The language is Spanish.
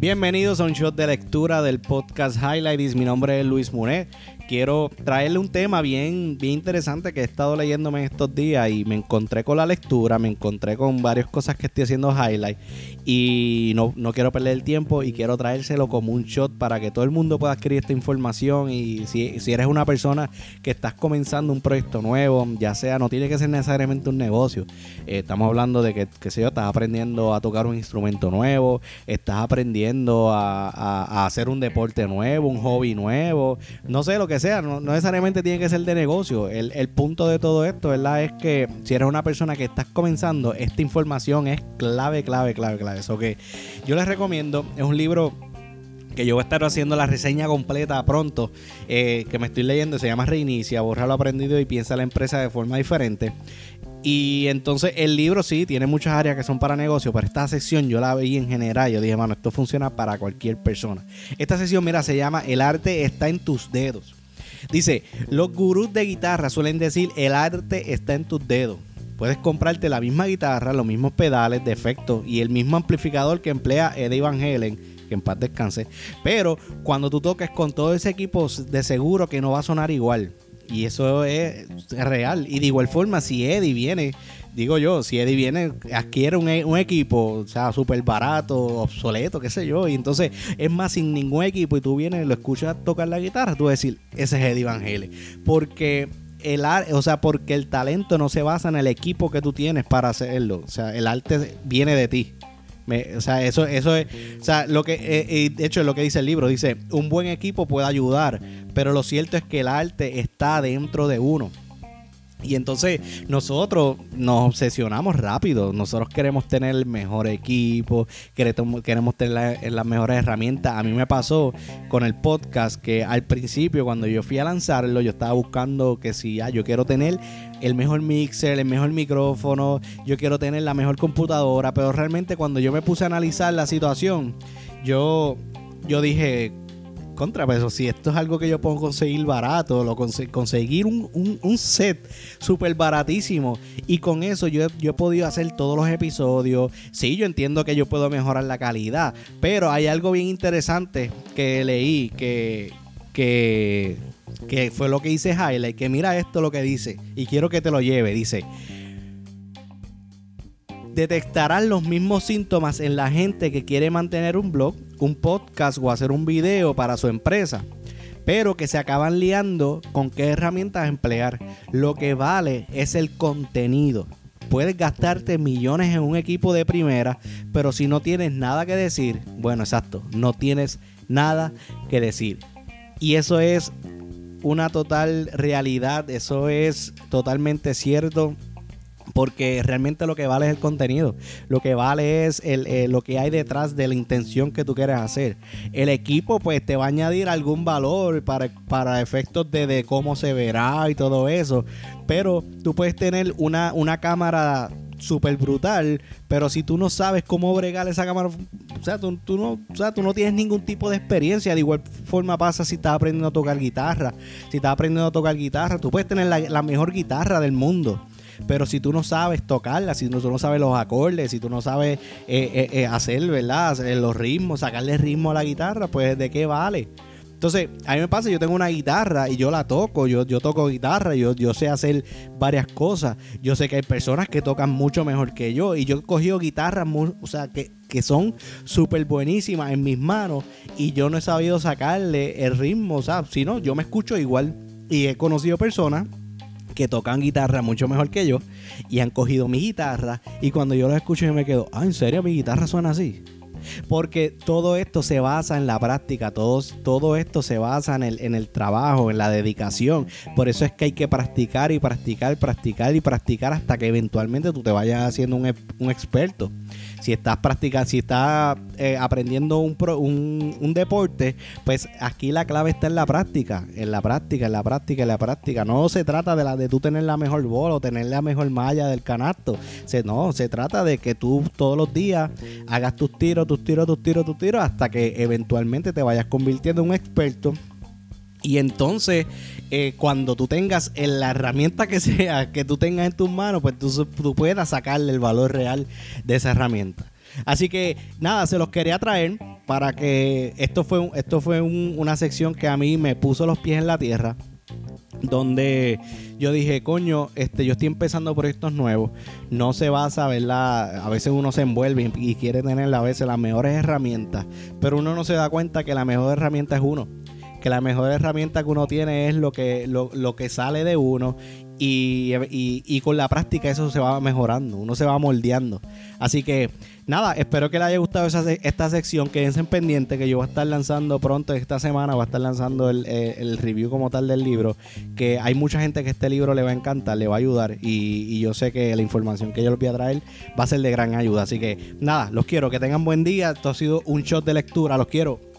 Bienvenidos a un shot de lectura del podcast Highlights. Mi nombre es Luis Munet quiero traerle un tema bien, bien interesante que he estado leyéndome en estos días y me encontré con la lectura, me encontré con varias cosas que estoy haciendo highlight y no, no quiero perder el tiempo y quiero traérselo como un shot para que todo el mundo pueda adquirir esta información y si, eres una persona que estás comenzando un proyecto nuevo, ya sea, no tiene que ser necesariamente un negocio, eh, estamos hablando de que, que sé yo, estás aprendiendo a tocar un instrumento nuevo, estás aprendiendo a, a hacer un deporte nuevo, un hobby nuevo, no sé lo que sea, no, necesariamente tiene que ser de negocio. El, punto de todo esto, ¿verdad? Es que si eres una persona que estás comenzando, esta información es clave, clave, clave, clave. Eso que yo les recomiendo, es un libro que yo voy a estar haciendo la reseña completa pronto, eh, que me estoy leyendo, se llama Reinicia, borra lo aprendido y piensa la empresa de forma diferente. Y entonces el libro sí tiene muchas áreas que son para negocio, pero esta sección yo la vi en general. Yo dije, mano, esto funciona para cualquier persona. Esta sección, mira, se llama El arte está en tus dedos. Dice, los gurús de guitarra suelen decir el arte está en tus dedos. Puedes comprarte la misma guitarra, los mismos pedales de efecto y el mismo amplificador que emplea Eddie Van Halen, que en paz descanse. Pero cuando tú toques con todo ese equipo, de seguro que no va a sonar igual. Y eso es real. Y de igual forma, si Eddie viene digo yo, si Eddie viene, adquiere un, un equipo, o sea, súper barato, obsoleto, qué sé yo, y entonces es más sin ningún equipo y tú vienes lo escuchas tocar la guitarra, tú vas a decir, ese es Eddie Van. Porque el o sea, porque el talento no se basa en el equipo que tú tienes para hacerlo, o sea, el arte viene de ti. o sea, eso, eso es, o sea, lo que, eh, eh, de hecho, es lo que dice el libro, dice, un buen equipo puede ayudar, pero lo cierto es que el arte está dentro de uno. Y entonces nosotros nos obsesionamos rápido. Nosotros queremos tener el mejor equipo, queremos tener las mejores herramientas. A mí me pasó con el podcast que al principio cuando yo fui a lanzarlo yo estaba buscando que si ah, yo quiero tener el mejor mixer, el mejor micrófono, yo quiero tener la mejor computadora, pero realmente cuando yo me puse a analizar la situación, yo, yo dije, contra, pero si esto es algo que yo puedo conseguir barato, lo conseguir un, set súper baratísimo y con eso yo, yo he podido hacer todos los episodios. Sí, yo entiendo que yo puedo mejorar la calidad, pero hay algo bien interesante que leí que, que, que fue lo que hice Highlight, que mira esto lo que dice y quiero que te lo lleve, dice detectarán los mismos síntomas en la gente que quiere mantener un blog, un podcast o hacer un video para su empresa, pero que se acaban liando con qué herramientas emplear. Lo que vale es el contenido. Puedes gastarte millones en un equipo de primera, pero si no tienes nada que decir, bueno, exacto, no tienes nada que decir. Y eso es una total realidad, eso es totalmente cierto porque realmente lo que vale es el contenido, lo que vale es el, eh, lo que hay detrás de la intención que tú quieres hacer. El equipo pues te va a añadir algún valor para, para efectos de, cómo se verá y todo eso, pero tú puedes tener una, una cámara súper brutal, pero si tú no sabes cómo bregar esa cámara, o sea, tú, no, o sea, tú no tienes ningún tipo de experiencia. De igual forma pasa si estás aprendiendo a tocar guitarra. Si estás aprendiendo a tocar guitarra, tú puedes tener la, la mejor guitarra del mundo pero si tú no sabes tocarla, si tú no sabes los acordes, si tú no sabes eh, eh, eh, hacer, ¿verdad? Los ritmos, sacarle ritmo a la guitarra, pues ¿de qué vale? Entonces, a mí me pasa, yo tengo una guitarra y yo la toco, yo, yo toco guitarra, yo, yo sé hacer varias cosas. Yo sé que hay personas que tocan mucho mejor que yo y yo he cogido guitarras, o sea, que, que son súper buenísimas en mis manos y yo no he sabido sacarle el ritmo, o sea, si no, yo me escucho igual y he conocido personas que tocan guitarra mucho mejor que yo y han cogido mi guitarra y cuando yo lo escucho yo me quedo, ah, ¿en serio mi guitarra suena así? Porque todo esto se basa en la práctica, todo, todo esto se basa en el, en el trabajo, en la dedicación. Por eso es que hay que practicar y practicar, practicar y practicar hasta que eventualmente tú te vayas haciendo un, un experto si estás practicando, si estás eh, aprendiendo un, un, deporte, pues aquí la clave está en la práctica, en la práctica, en la práctica, en la práctica. No se trata de la de tú tener la mejor bola o tener la mejor malla del canasto. Se, no, se trata de que tú todos los días hagas tus tiros, tus tiros, tus tiros, tus tiros, hasta que eventualmente te vayas convirtiendo en un experto y entonces, eh, cuando tú tengas la herramienta que sea que tú tengas en tus manos, pues tú, tú puedas sacarle el valor real de esa herramienta. Así que nada, se los quería traer para que esto fue, esto fue una sección que a mí me puso los pies en la tierra donde yo dije, coño, este, yo estoy empezando proyectos nuevos, no se basa, ¿verdad? A veces uno se envuelve y quiere tener a veces las mejores herramientas, pero uno no se da cuenta que la mejor herramienta es uno que la mejor herramienta que uno tiene es lo que, lo, lo que sale de uno y, y, con la práctica eso se va mejorando, uno se va moldeando. Así que nada, espero que les haya gustado esta sección, quédense pendiente que yo voy a estar lanzando pronto esta semana, voy a estar lanzando el, eh, el, review como tal del libro, que hay mucha gente que este libro le va a encantar, le va a ayudar y, y yo sé que la información que yo les voy a traer va a ser de gran ayuda. Así que nada, los quiero, que tengan buen día, esto ha sido un shot de lectura, los quiero.